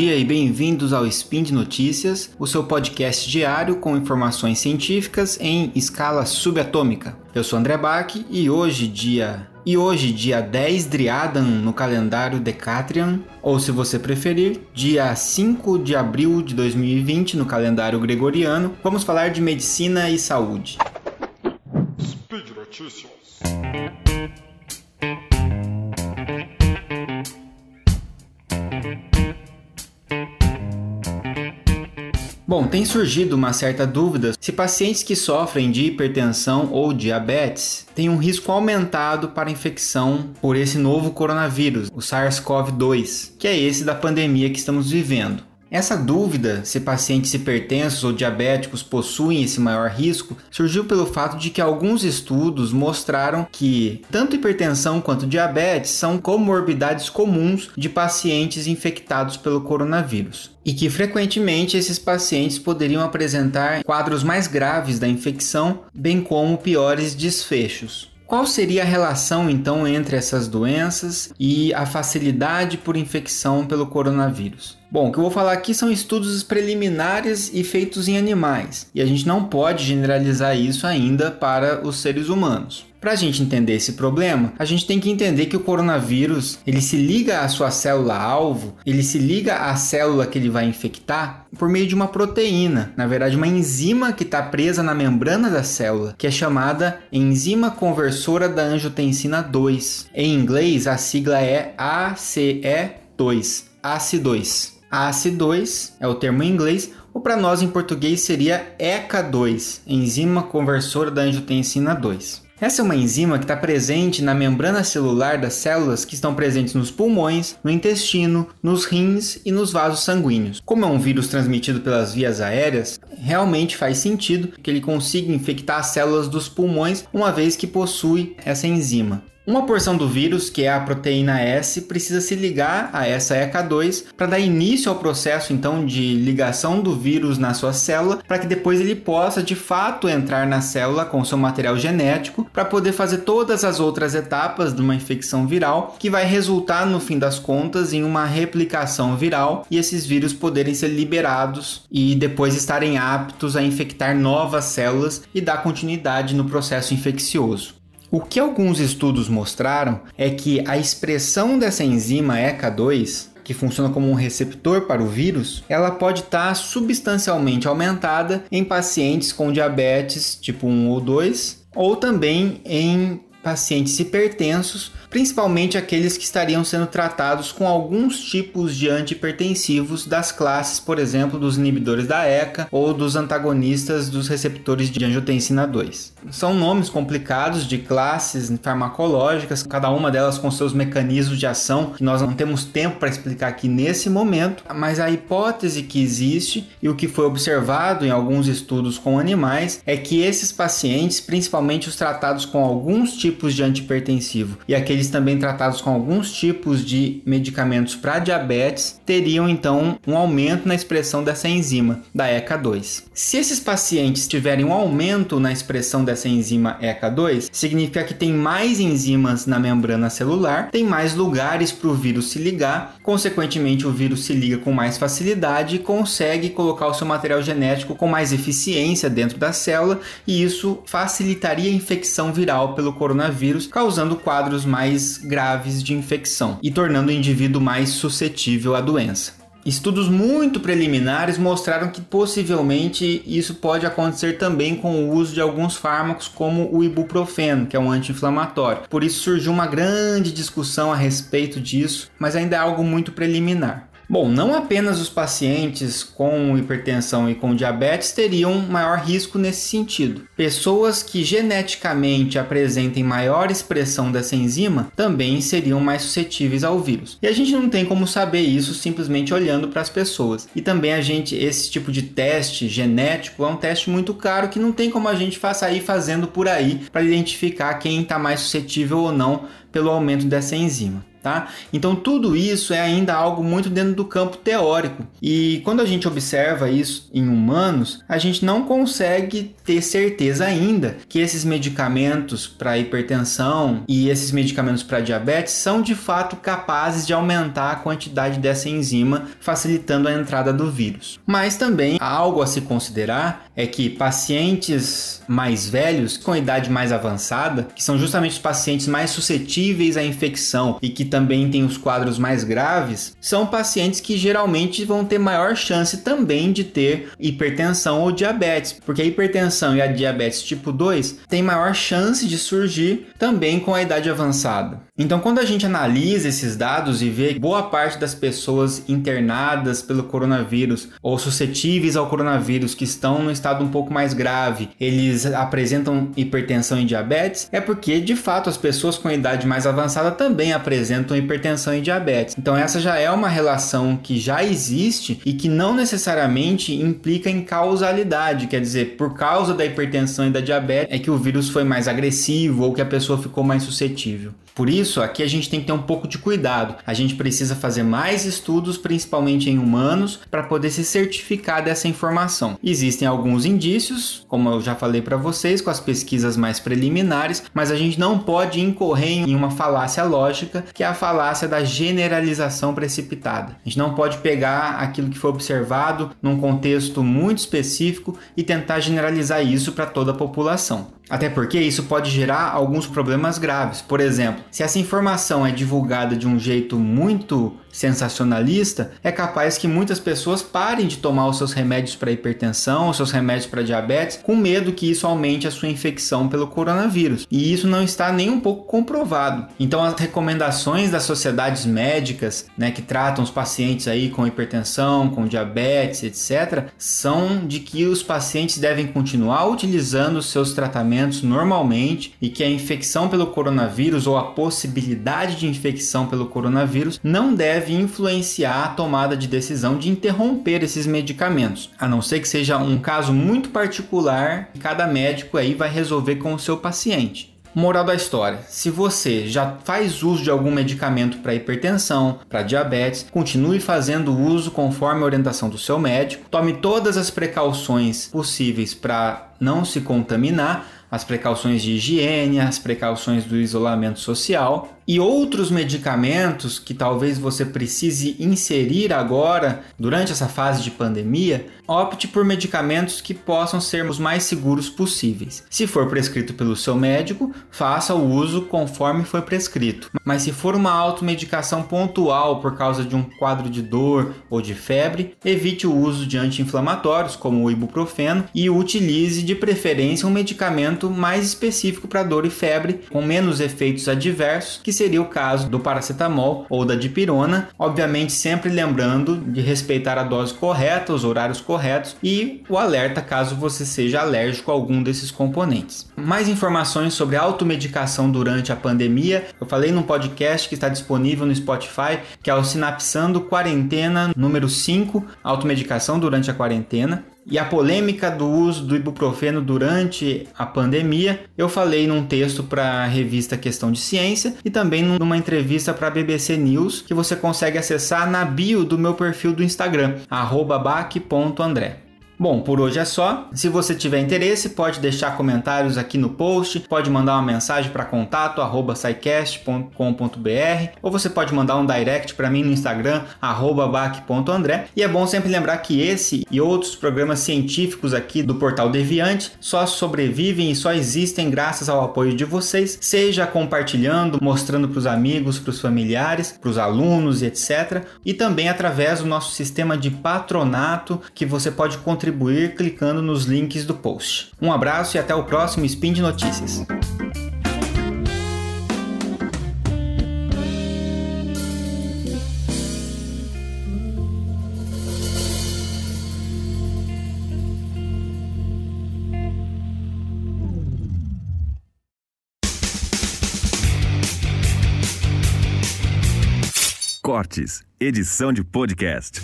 dia e bem-vindos ao Spin de Notícias, o seu podcast diário com informações científicas em escala subatômica. Eu sou André Bach e hoje, dia e hoje, dia 10 Driadan no calendário Decatrian, ou se você preferir, dia 5 de abril de 2020 no calendário gregoriano, vamos falar de medicina e saúde. Speed Notícias. Bom, tem surgido uma certa dúvida se pacientes que sofrem de hipertensão ou diabetes têm um risco aumentado para infecção por esse novo coronavírus, o SARS-CoV-2, que é esse da pandemia que estamos vivendo. Essa dúvida se pacientes hipertensos ou diabéticos possuem esse maior risco surgiu pelo fato de que alguns estudos mostraram que tanto hipertensão quanto diabetes são comorbidades comuns de pacientes infectados pelo coronavírus e que frequentemente esses pacientes poderiam apresentar quadros mais graves da infecção, bem como piores desfechos. Qual seria a relação então entre essas doenças e a facilidade por infecção pelo coronavírus? Bom, o que eu vou falar aqui são estudos preliminares e feitos em animais, e a gente não pode generalizar isso ainda para os seres humanos. Para a gente entender esse problema, a gente tem que entender que o coronavírus ele se liga à sua célula alvo, ele se liga à célula que ele vai infectar por meio de uma proteína, na verdade uma enzima que está presa na membrana da célula, que é chamada enzima conversora da angiotensina 2. Em inglês, a sigla é ACE2, ACE2. A AC2 é o termo em inglês, ou para nós em português seria ECA2, enzima conversora da angiotensina 2. Essa é uma enzima que está presente na membrana celular das células que estão presentes nos pulmões, no intestino, nos rins e nos vasos sanguíneos. Como é um vírus transmitido pelas vias aéreas, realmente faz sentido que ele consiga infectar as células dos pulmões, uma vez que possui essa enzima. Uma porção do vírus, que é a proteína S, precisa se ligar a essa ECA2 para dar início ao processo então de ligação do vírus na sua célula, para que depois ele possa de fato entrar na célula com seu material genético para poder fazer todas as outras etapas de uma infecção viral, que vai resultar no fim das contas em uma replicação viral e esses vírus poderem ser liberados e depois estarem aptos a infectar novas células e dar continuidade no processo infeccioso. O que alguns estudos mostraram é que a expressão dessa enzima ECA2 que funciona como um receptor para o vírus, ela pode estar tá substancialmente aumentada em pacientes com diabetes tipo 1 ou 2, ou também em pacientes hipertensos, principalmente aqueles que estariam sendo tratados com alguns tipos de antihipertensivos das classes, por exemplo, dos inibidores da ECA ou dos antagonistas dos receptores de angiotensina 2. São nomes complicados de classes farmacológicas, cada uma delas com seus mecanismos de ação que nós não temos tempo para explicar aqui nesse momento, mas a hipótese que existe e o que foi observado em alguns estudos com animais é que esses pacientes, principalmente os tratados com alguns tipos tipos de antipertensivo e aqueles também tratados com alguns tipos de medicamentos para diabetes teriam então um aumento na expressão dessa enzima, da ECA2. Se esses pacientes tiverem um aumento na expressão dessa enzima ECA2, significa que tem mais enzimas na membrana celular, tem mais lugares para o vírus se ligar, consequentemente o vírus se liga com mais facilidade e consegue colocar o seu material genético com mais eficiência dentro da célula e isso facilitaria a infecção viral pelo coronavírus coronavírus, causando quadros mais graves de infecção e tornando o indivíduo mais suscetível à doença. Estudos muito preliminares mostraram que possivelmente isso pode acontecer também com o uso de alguns fármacos, como o ibuprofeno, que é um anti-inflamatório. Por isso surgiu uma grande discussão a respeito disso, mas ainda é algo muito preliminar. Bom, não apenas os pacientes com hipertensão e com diabetes teriam maior risco nesse sentido. Pessoas que geneticamente apresentem maior expressão dessa enzima também seriam mais suscetíveis ao vírus. E a gente não tem como saber isso simplesmente olhando para as pessoas. E também a gente esse tipo de teste genético é um teste muito caro que não tem como a gente sair fazendo por aí para identificar quem está mais suscetível ou não pelo aumento dessa enzima. Tá? Então tudo isso é ainda algo muito dentro do campo teórico. E quando a gente observa isso em humanos, a gente não consegue ter certeza ainda que esses medicamentos para hipertensão e esses medicamentos para diabetes são de fato capazes de aumentar a quantidade dessa enzima, facilitando a entrada do vírus. Mas também algo a se considerar é que pacientes mais velhos, com idade mais avançada, que são justamente os pacientes mais suscetíveis à infecção e que também têm os quadros mais graves, são pacientes que geralmente vão ter maior chance também de ter hipertensão ou diabetes, porque a hipertensão e a diabetes tipo 2 têm maior chance de surgir também com a idade avançada. Então, quando a gente analisa esses dados e vê que boa parte das pessoas internadas pelo coronavírus ou suscetíveis ao coronavírus que estão no estado um pouco mais grave, eles apresentam hipertensão e diabetes, é porque de fato as pessoas com idade mais avançada também apresentam hipertensão e diabetes. Então, essa já é uma relação que já existe e que não necessariamente implica em causalidade, quer dizer, por causa da hipertensão e da diabetes é que o vírus foi mais agressivo ou que a pessoa ficou mais suscetível. Por isso, aqui a gente tem que ter um pouco de cuidado. A gente precisa fazer mais estudos, principalmente em humanos, para poder se certificar dessa informação. Existem alguns indícios, como eu já falei para vocês, com as pesquisas mais preliminares, mas a gente não pode incorrer em uma falácia lógica, que é a falácia da generalização precipitada. A gente não pode pegar aquilo que foi observado num contexto muito específico e tentar generalizar isso para toda a população. Até porque isso pode gerar alguns problemas graves. Por exemplo, se essa informação é divulgada de um jeito muito sensacionalista, é capaz que muitas pessoas parem de tomar os seus remédios para hipertensão, os seus remédios para diabetes, com medo que isso aumente a sua infecção pelo coronavírus. E isso não está nem um pouco comprovado. Então as recomendações das sociedades médicas, né, que tratam os pacientes aí com hipertensão, com diabetes, etc, são de que os pacientes devem continuar utilizando os seus tratamentos normalmente e que a infecção pelo coronavírus ou a possibilidade de infecção pelo coronavírus não deve deve influenciar a tomada de decisão de interromper esses medicamentos, a não ser que seja um caso muito particular, cada médico aí vai resolver com o seu paciente. Moral da história: se você já faz uso de algum medicamento para hipertensão, para diabetes, continue fazendo uso conforme a orientação do seu médico. Tome todas as precauções possíveis para não se contaminar, as precauções de higiene, as precauções do isolamento social e outros medicamentos que talvez você precise inserir agora durante essa fase de pandemia, opte por medicamentos que possam ser os mais seguros possíveis. Se for prescrito pelo seu médico, faça o uso conforme foi prescrito. Mas se for uma automedicação pontual por causa de um quadro de dor ou de febre, evite o uso de anti-inflamatórios como o ibuprofeno e utilize de preferência um medicamento mais específico para dor e febre com menos efeitos adversos que seria o caso do paracetamol ou da dipirona, obviamente sempre lembrando de respeitar a dose correta, os horários corretos e o alerta caso você seja alérgico a algum desses componentes. Mais informações sobre automedicação durante a pandemia, eu falei num podcast que está disponível no Spotify, que é o Sinapsando Quarentena número 5, automedicação durante a quarentena e a polêmica do uso do ibuprofeno durante a pandemia, eu falei num texto para a revista Questão de Ciência e também numa entrevista para a BBC News que você consegue acessar na bio do meu perfil do Instagram, bac.andré. Bom, por hoje é só. Se você tiver interesse, pode deixar comentários aqui no post, pode mandar uma mensagem para contato@saicast.com.br ou você pode mandar um direct para mim no Instagram @bac.andré. E é bom sempre lembrar que esse e outros programas científicos aqui do Portal Deviante só sobrevivem e só existem graças ao apoio de vocês, seja compartilhando, mostrando para os amigos, para os familiares, para os alunos e etc, e também através do nosso sistema de patronato que você pode contribuir contribuir clicando nos links do post. Um abraço e até o próximo Spin de Notícias. Edição de podcast.